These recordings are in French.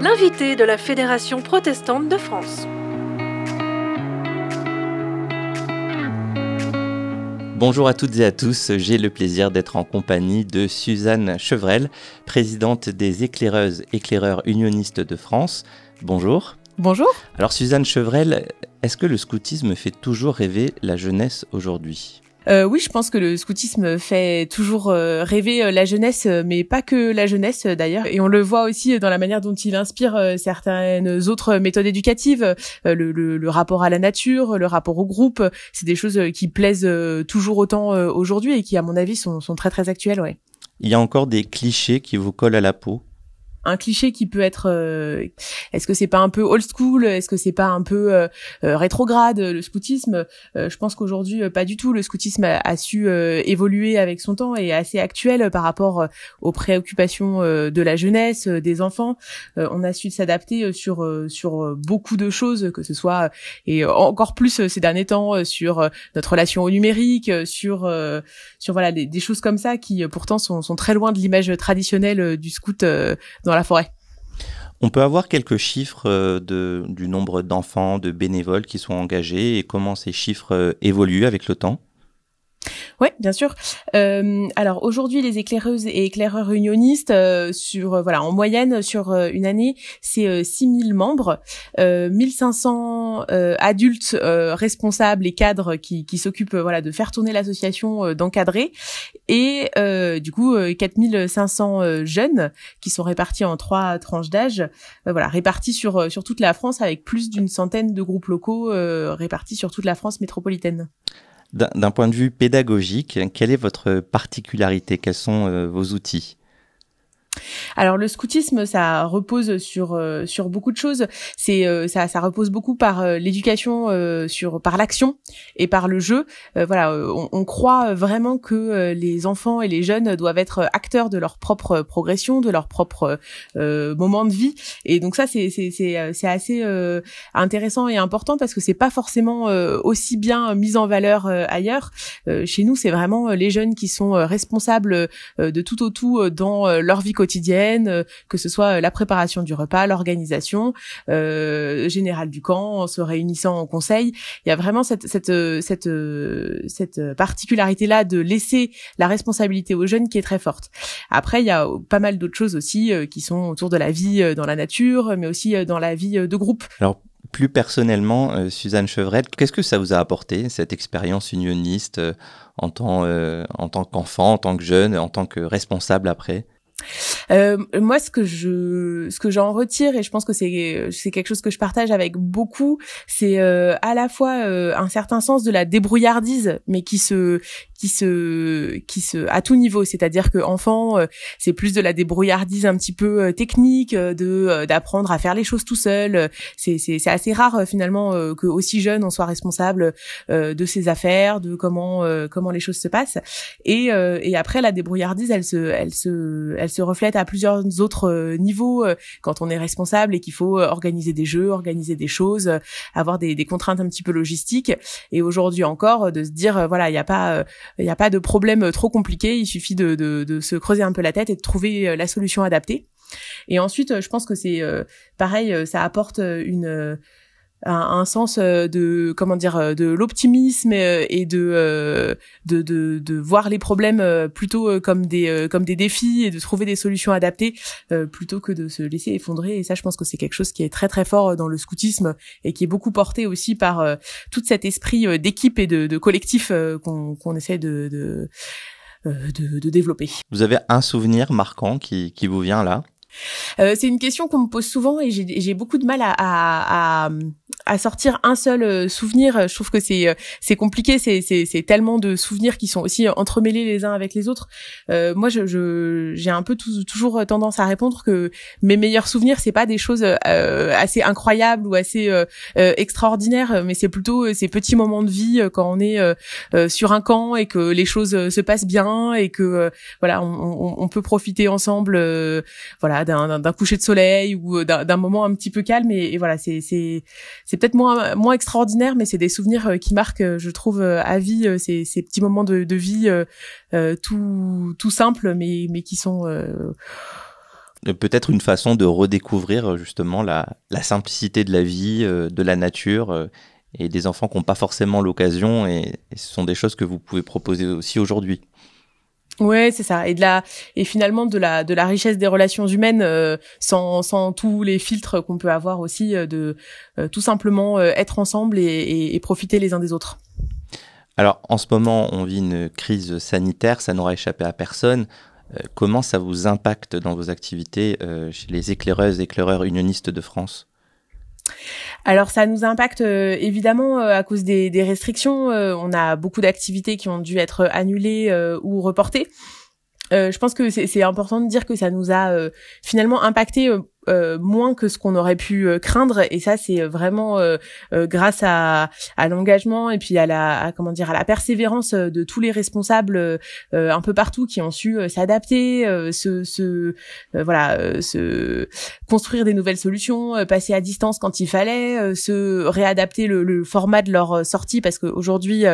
L'invité de la Fédération protestante de France. Bonjour à toutes et à tous, j'ai le plaisir d'être en compagnie de Suzanne Chevrel, présidente des éclaireuses éclaireurs unionistes de France. Bonjour. Bonjour. Alors Suzanne Chevrel, est-ce que le scoutisme fait toujours rêver la jeunesse aujourd'hui? Euh, oui, je pense que le scoutisme fait toujours euh, rêver euh, la jeunesse, mais pas que la jeunesse d'ailleurs. Et on le voit aussi dans la manière dont il inspire certaines autres méthodes éducatives, le, rapport à la nature, le rapport au groupe. C'est des choses qui plaisent toujours autant aujourd'hui et qui, à mon avis, sont, sont très très actuelles. Ouais. Il y a encore des clichés qui vous collent à la peau? Un cliché qui peut être euh, est-ce que c'est pas un peu old school est-ce que c'est pas un peu euh, euh, rétrograde le scoutisme je pense qu'aujourd'hui pas du tout. Le scoutisme a, su évoluer avec son temps et est assez actuel par rapport aux préoccupations de la jeunesse des enfants. On a su s'adapter sur sur beaucoup de choses que ce soit et encore plus ces derniers temps sur notre relation au numérique sur sur voilà des, des, choses comme ça qui pourtant sont, sont très loin de l'image traditionnelle du scout dans la forêt. On peut avoir quelques chiffres euh, de, du nombre d'enfants, de bénévoles qui sont engagés et comment ces chiffres euh, évoluent avec le temps? Oui, bien sûr. Euh, alors aujourd'hui, les éclaireuses et éclaireurs unionistes, euh, sur euh, voilà, en moyenne sur euh, une année, c'est 6000 membres, 1500 adultes responsables et cadres qui, qui s'occupent voilà de faire tourner l'association, d'encadrer, et du coup 4500 jeunes qui sont répartis en trois tranches d'âge, voilà répartis sur sur toute la France avec plus d'une centaine de groupes locaux répartis sur toute la France métropolitaine. D'un point de vue pédagogique, quelle est votre particularité? Quels sont euh, vos outils? Alors le scoutisme, ça repose sur euh, sur beaucoup de choses. C'est euh, ça ça repose beaucoup par euh, l'éducation sur par l'action et par le jeu. voilà, on, on, croit vraiment que les enfants et les jeunes doivent être acteurs de leur propre progression, de leur propre moment de vie. Et donc ça c'est c'est c'est c'est assez intéressant et important parce que c'est pas forcément aussi bien mis en valeur ailleurs. chez nous, c'est vraiment les jeunes qui sont responsables de tout au tout dans leur vie quotidienne, euh, que ce soit euh, la préparation du repas, l'organisation euh, générale du camp, en se réunissant en conseil. Il y a vraiment cette cette euh, cette cette particularité là de laisser la responsabilité aux jeunes qui est très forte. Après, il y a pas mal d'autres choses aussi qui sont autour de la vie dans la nature, mais aussi dans la vie de groupe. Alors plus personnellement, Suzanne Chevrette, qu'est-ce que ça vous a apporté, cette expérience unioniste, en tant, en tant qu'enfant, en tant que jeune, en tant que responsable après? Euh, moi, ce que je, ce que j'en retire, et je pense que c'est c'est quelque chose que je partage avec beaucoup, c'est euh, à la fois euh, un certain sens de la débrouillardise, mais qui se qui se qui se à tout niveau. C'est-à-dire que enfant euh, c'est plus de la débrouillardise un petit peu euh, technique euh, de d'apprendre à faire les choses tout seul. C'est c'est c'est assez rare finalement que aussi jeune on soit responsable de ses affaires de comment comment les choses se passent. Et et après la débrouillardise elle se elle se elle se reflète à plusieurs autres niveaux quand on est responsable et qu'il faut organiser des jeux organiser des choses avoir des, des contraintes un petit peu logistiques et aujourd'hui encore de se dire voilà il n'y a pas il n'y a pas de problème trop compliqué, il suffit de, de, de, se creuser un peu la tête et de trouver euh, la solution adaptée. Et ensuite, euh, je pense que c'est euh, pareil, ça apporte une un, sens de comment dire de l'optimisme et de, de, de de voir les problèmes plutôt comme des comme des défis et de trouver des solutions adaptées plutôt que de se laisser effondrer et ça je pense que c'est quelque chose qui est très très fort dans le scoutisme et qui est beaucoup porté aussi par tout cet esprit d'équipe et de, de collectif qu'on qu'on essaie de, de de, développer. Vous avez un souvenir marquant qui, qui vous vient là? Euh, c'est une question qu'on me pose souvent et j'ai beaucoup de mal à, à, à, sortir un seul euh, souvenir. Je trouve que c'est euh, compliqué. C'est tellement de souvenirs qui sont aussi entremêlés les uns avec les autres. Euh, moi, je j'ai un peu toujours tendance à répondre que mes meilleurs souvenirs, c'est pas des choses euh, assez incroyables ou assez extraordinaires, mais c'est plutôt ces petits moments de vie quand on est sur un camp et que les choses se passent bien et que voilà, on, on, on, peut profiter ensemble. voilà d'un coucher de soleil ou d'un moment un petit peu calme et, voilà c'est c'est c'est peut-être moins moins extraordinaire mais c'est des souvenirs qui marquent je trouve à vie ces, ces petits moments de, vie tout tout simples mais mais qui sont peut-être une façon de redécouvrir justement la, la simplicité de la vie, de la nature et des enfants qui n'ont pas forcément l'occasion et, ce sont des choses que vous pouvez proposer aussi aujourd'hui. Ouais, c'est ça. Et de la et finalement de la de la richesse des relations humaines euh, sans sans tous les filtres qu'on peut avoir aussi euh, de euh, tout simplement être ensemble et, et, profiter les uns des autres. Alors en ce moment, on vit une crise sanitaire, ça n'aura échappé à personne. comment ça vous impacte dans vos activités chez les éclaireuses et éclaireurs unionistes de France? Alors ça nous impacte euh, évidemment euh, à cause des, restrictions. Euh, on a beaucoup d'activités qui ont dû être annulées ou reportées. je pense que c'est important de dire que ça nous a finalement impacté euh, moins que ce qu'on aurait pu euh, craindre. Et ça c'est vraiment euh, grâce à, à l'engagement et puis à la comment dire à la persévérance de tous les responsables un peu partout qui ont su s'adapter se, se voilà se construire des nouvelles solutions passer à distance quand il fallait se réadapter le, le format de leur sortie. Parce qu'aujourd'hui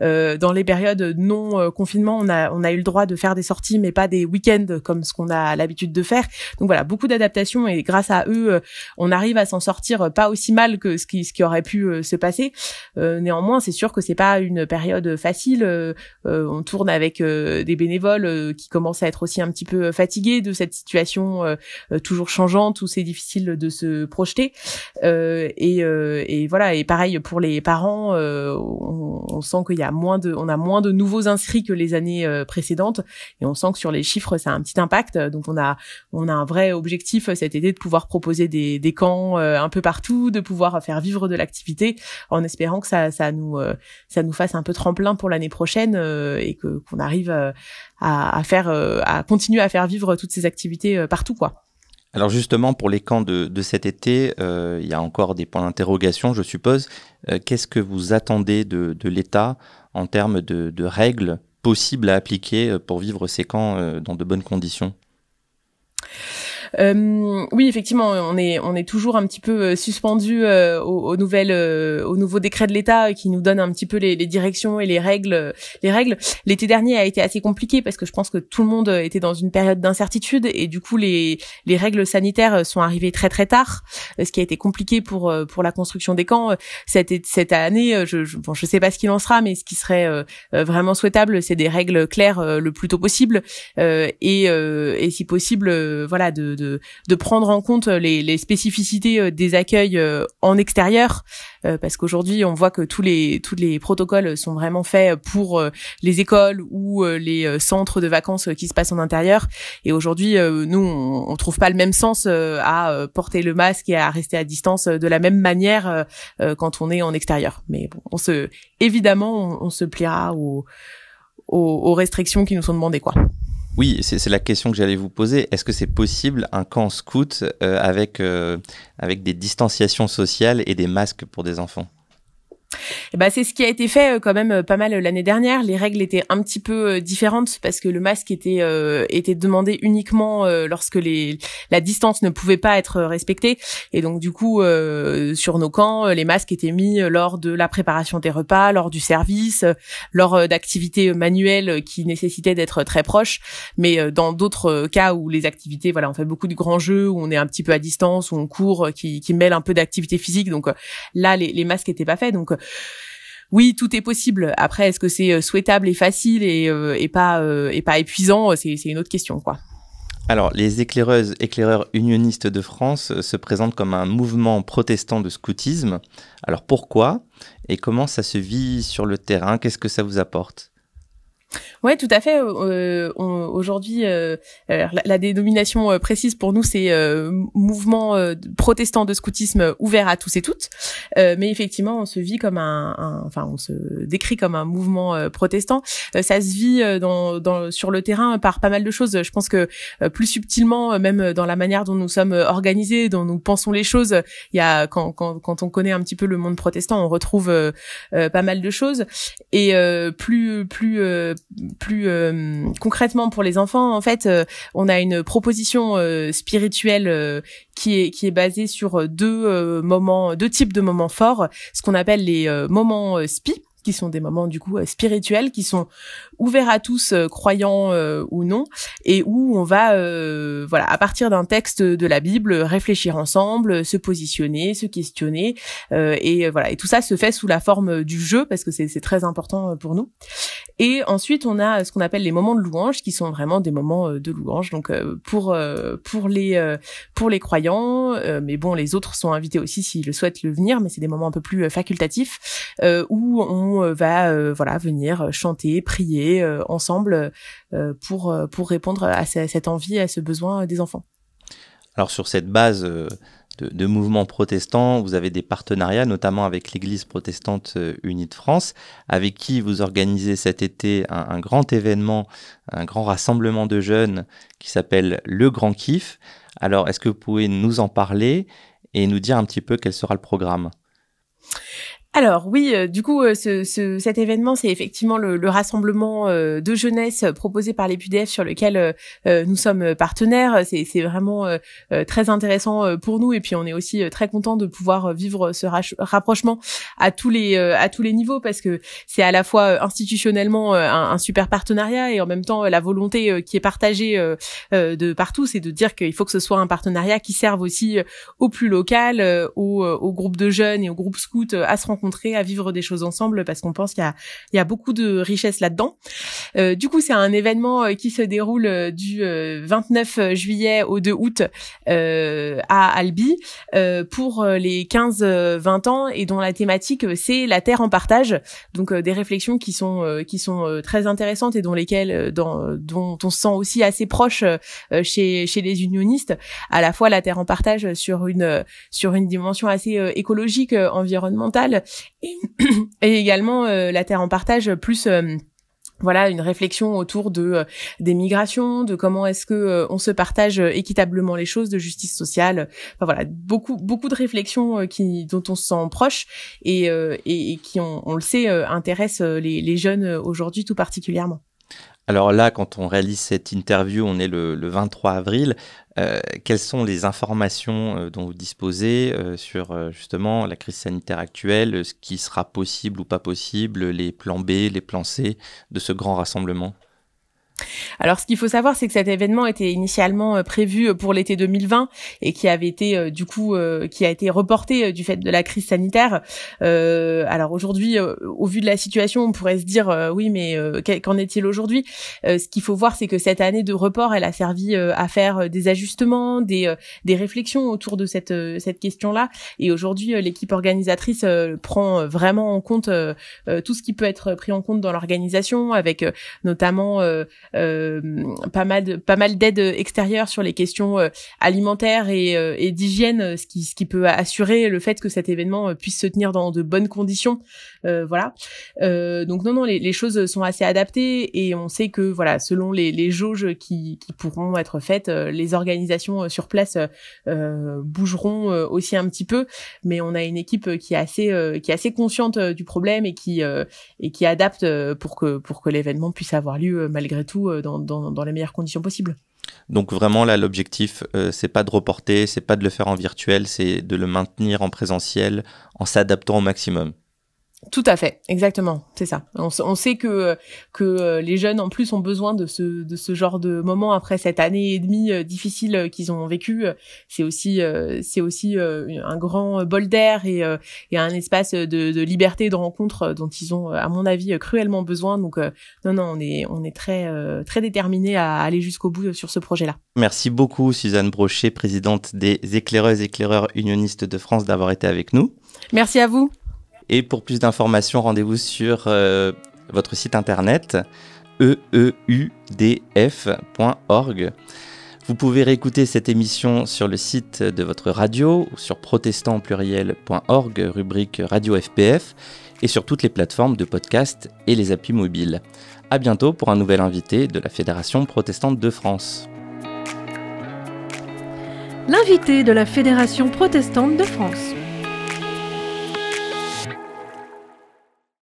dans les périodes non confinement on a on a eu le droit de faire des sorties mais pas des week-ends comme ce qu'on a l'habitude de faire. Donc voilà beaucoup d'adaptation et grâce à eux, euh, on arrive à s'en sortir euh, pas aussi mal que ce qui, ce qui aurait pu euh, se passer. néanmoins, c'est sûr que c'est pas une période facile. on tourne avec des bénévoles qui commencent à être aussi un petit peu fatigués de cette situation toujours changeante où c'est difficile de se projeter. et, et voilà. Et pareil pour les parents, on, on, sent qu'il y a moins de, on a moins de nouveaux inscrits que les années précédentes, et on sent que sur les chiffres, ça a un petit impact. Donc on a, on a un vrai objectif cet de pouvoir proposer des, des camps euh, un peu partout, de pouvoir faire vivre de l'activité, en espérant que ça, ça nous, euh, ça nous fasse un peu tremplin pour l'année prochaine euh, et que qu'on arrive à, faire, à continuer à faire vivre toutes ces activités partout, quoi. Alors justement, pour les camps de, cet été, il y a encore des points d'interrogation, je suppose. Qu'est-ce que vous attendez de, de l'État en termes de, de, règles possibles à appliquer pour vivre ces camps dans de bonnes conditions? Oui, effectivement, on est on est toujours un petit peu euh, suspendu euh, aux, nouvelles, euh, aux nouveaux décrets de l'État qui nous donnent un petit peu les, les, directions et les règles. Les règles. L'été dernier a été assez compliqué parce que je pense que tout le monde était dans une période d'incertitude et du coup les les règles sanitaires sont arrivées très très tard, ce qui a été compliqué pour pour la construction des camps. Cette cette année, je je, bon, je sais pas ce qu'il en sera, mais ce qui serait vraiment souhaitable, c'est des règles claires le plus tôt possible et et si possible, voilà de de, prendre en compte les, les spécificités euh, des accueils euh, en extérieur, euh, parce qu'aujourd'hui on voit que tous les tous les protocoles sont vraiment faits pour les écoles ou les centres de vacances qui se passent en intérieur. Et aujourd'hui, nous on, on trouve pas le même sens à porter le masque et à rester à distance de la même manière quand on est en extérieur. Mais bon, on se évidemment on, se pliera aux, aux restrictions qui nous sont demandées quoi. Oui, c'est la question que j'allais vous poser. Est-ce que c'est possible un camp scout euh, avec, euh, avec des distanciations sociales et des masques pour des enfants? Eh ben, c'est ce qui a été fait euh, quand même euh, pas mal euh, l'année dernière. Les règles étaient un petit peu différentes parce que le masque était était demandé uniquement lorsque les la distance ne pouvait pas être respectée et donc du coup sur nos camps les masques étaient mis lors de la préparation des repas, lors du service, lors d'activités manuelles qui nécessitaient d'être très proches. Mais dans d'autres cas où les activités voilà on fait beaucoup de grands jeux où on est un petit peu à distance où on court qui qui mêle un peu d'activité physique donc là les, les masques étaient pas faits donc oui, tout est possible. Après, est-ce que c'est euh, souhaitable et facile et, euh, pas euh, et pas épuisant? C'est une autre question, quoi. Alors, les éclaireuses, éclaireurs unionistes de France se présentent comme un mouvement protestant de scoutisme. Alors pourquoi? Et comment ça se vit sur le terrain? Qu'est-ce que ça vous apporte? Ouais, tout à fait. Euh, Aujourd'hui, euh, la, dénomination euh, précise pour nous, c'est euh, mouvement euh, protestant de scoutisme ouvert à tous et toutes. mais effectivement, on se vit comme un, un, enfin, on se décrit comme un mouvement protestant. ça se vit dans, dans, sur le terrain par pas mal de choses. Je pense que plus subtilement, même dans la manière dont nous sommes organisés, dont nous pensons les choses, il y a quand, quand, quand on connaît un petit peu le monde protestant, on retrouve pas mal de choses. Et plus plus plus concrètement pour les enfants, en fait, on a une proposition spirituelle qui est qui est basée sur deux moments, deux types de moments forts, ce qu'on appelle les moments SPI qui sont des moments du coup spirituels qui sont ouvert à tous, euh, croyants euh, ou non, et où on va, euh, voilà, à partir d'un texte de la Bible, réfléchir ensemble, se positionner, se questionner, et voilà, et tout ça se fait sous la forme du jeu parce que c'est très important pour nous. Et ensuite, on a ce qu'on appelle les moments de louange, qui sont vraiment des moments de louange. Donc pour pour les pour les croyants, mais bon, les autres sont invités aussi s'ils le souhaitent le venir, mais c'est des moments un peu plus facultatifs où on va voilà venir chanter, prier euh, ensemble euh, pour, euh, pour répondre à cette envie, à ce besoin des enfants. Alors sur cette base de, de mouvements protestants, vous avez des partenariats, notamment avec l'Église protestante unie de France, avec qui vous organisez cet été un, grand événement, un grand rassemblement de jeunes qui s'appelle Le Grand Kiff. Alors, est-ce que vous pouvez nous en parler et nous dire un petit peu quel sera le programme? Alors oui, euh, du coup, euh, ce, ce, cet événement, c'est effectivement le, le rassemblement euh, de jeunesse proposé par les PUDF sur lequel nous sommes partenaires. C'est, c'est vraiment très intéressant pour nous et puis on est aussi très content de pouvoir vivre ce rapprochement à tous les à tous les niveaux parce que c'est à la fois institutionnellement un, un, super partenariat et en même temps la volonté qui est partagée de partout, c'est de dire qu'il faut que ce soit un partenariat qui serve aussi au plus local, au, au groupe de jeunes et au groupe scout à se rencontrer à vivre des choses ensemble parce qu'on pense qu'il y a, y a beaucoup de richesse là-dedans. Euh, du coup, c'est un événement euh, qui se déroule euh, du 29 juillet au 2 août à Albi pour les 15-20 ans et dont la thématique c'est la terre en partage. Donc des réflexions qui sont qui sont très intéressantes et dont lesquelles dont on se sent aussi assez proche chez chez les unionistes. À la fois la terre en partage sur une sur une dimension assez écologique environnementale et, également euh, la terre en partage plus voilà une réflexion autour de euh, des migrations, de comment est-ce que on se partage équitablement les choses, de justice sociale. Enfin voilà, beaucoup beaucoup de réflexions qui dont on se sent proche et et, qui on, on, le sait intéressent les, les jeunes aujourd'hui tout particulièrement. Alors là, quand on réalise cette interview, on est le, 23 avril. Euh, quelles sont les informations euh, dont vous disposez euh, sur justement la crise sanitaire actuelle, ce qui sera possible ou pas possible, les plans B, les plans C de ce grand rassemblement? Alors, ce qu'il faut savoir, c'est que cet événement était initialement euh, prévu euh, pour l'été 2020 et qui avait été euh, du coup qui a été reporté du fait de la crise sanitaire. alors aujourd'hui, au vu de la situation, on pourrait se dire oui, mais qu'en est-il aujourd'hui? Ce qu'il faut voir, c'est que cette année de report, elle a servi à faire des ajustements, des des réflexions autour de cette cette question-là. Et aujourd'hui, l'équipe organisatrice prend vraiment en compte tout ce qui peut être pris en compte dans l'organisation, avec notamment euh, pas mal de, pas mal d'aides extérieures sur les questions euh, alimentaires et, euh, et d'hygiène, ce qui, ce qui peut assurer le fait que cet événement puisse se tenir dans de bonnes conditions. voilà. donc non, non, les, les, choses sont assez adaptées et on sait que voilà, selon les, les jauges qui, qui pourront être faites, les organisations sur place bougeront aussi un petit peu, mais on a une équipe qui est assez, qui est assez consciente du problème et qui et qui adapte pour que pour que l'événement puisse avoir lieu malgré tout euh, dans, les meilleures conditions possibles. Donc vraiment là l'objectif euh, c'est pas de reporter, c'est pas de le faire en virtuel, c'est de le maintenir en présentiel en s'adaptant au maximum. Tout à fait, exactement, c'est ça. On, sait que que euh, les jeunes en plus ont besoin de ce de ce genre de moment après cette année et demie euh, difficile euh, qu'ils ont vécu. C'est aussi c'est aussi un grand bol d'air et, et un espace de, de liberté de rencontre dont ils ont à mon avis cruellement besoin. Donc non non, on est on est très très déterminé à aller jusqu'au bout sur ce projet-là. Merci beaucoup Suzanne Brochet, présidente des éclaireuses éclaireurs unionistes de France d'avoir été avec nous. Merci à vous. Et pour plus d'informations, rendez-vous sur euh, votre site internet eeudf.org. Vous pouvez réécouter cette émission sur le site de votre radio ou sur protestantpluriel.org, rubrique Radio FPF, et sur toutes les plateformes de podcast et les applis mobiles. A bientôt pour un nouvel invité de la Fédération protestante de France. L'invité de la Fédération protestante de France.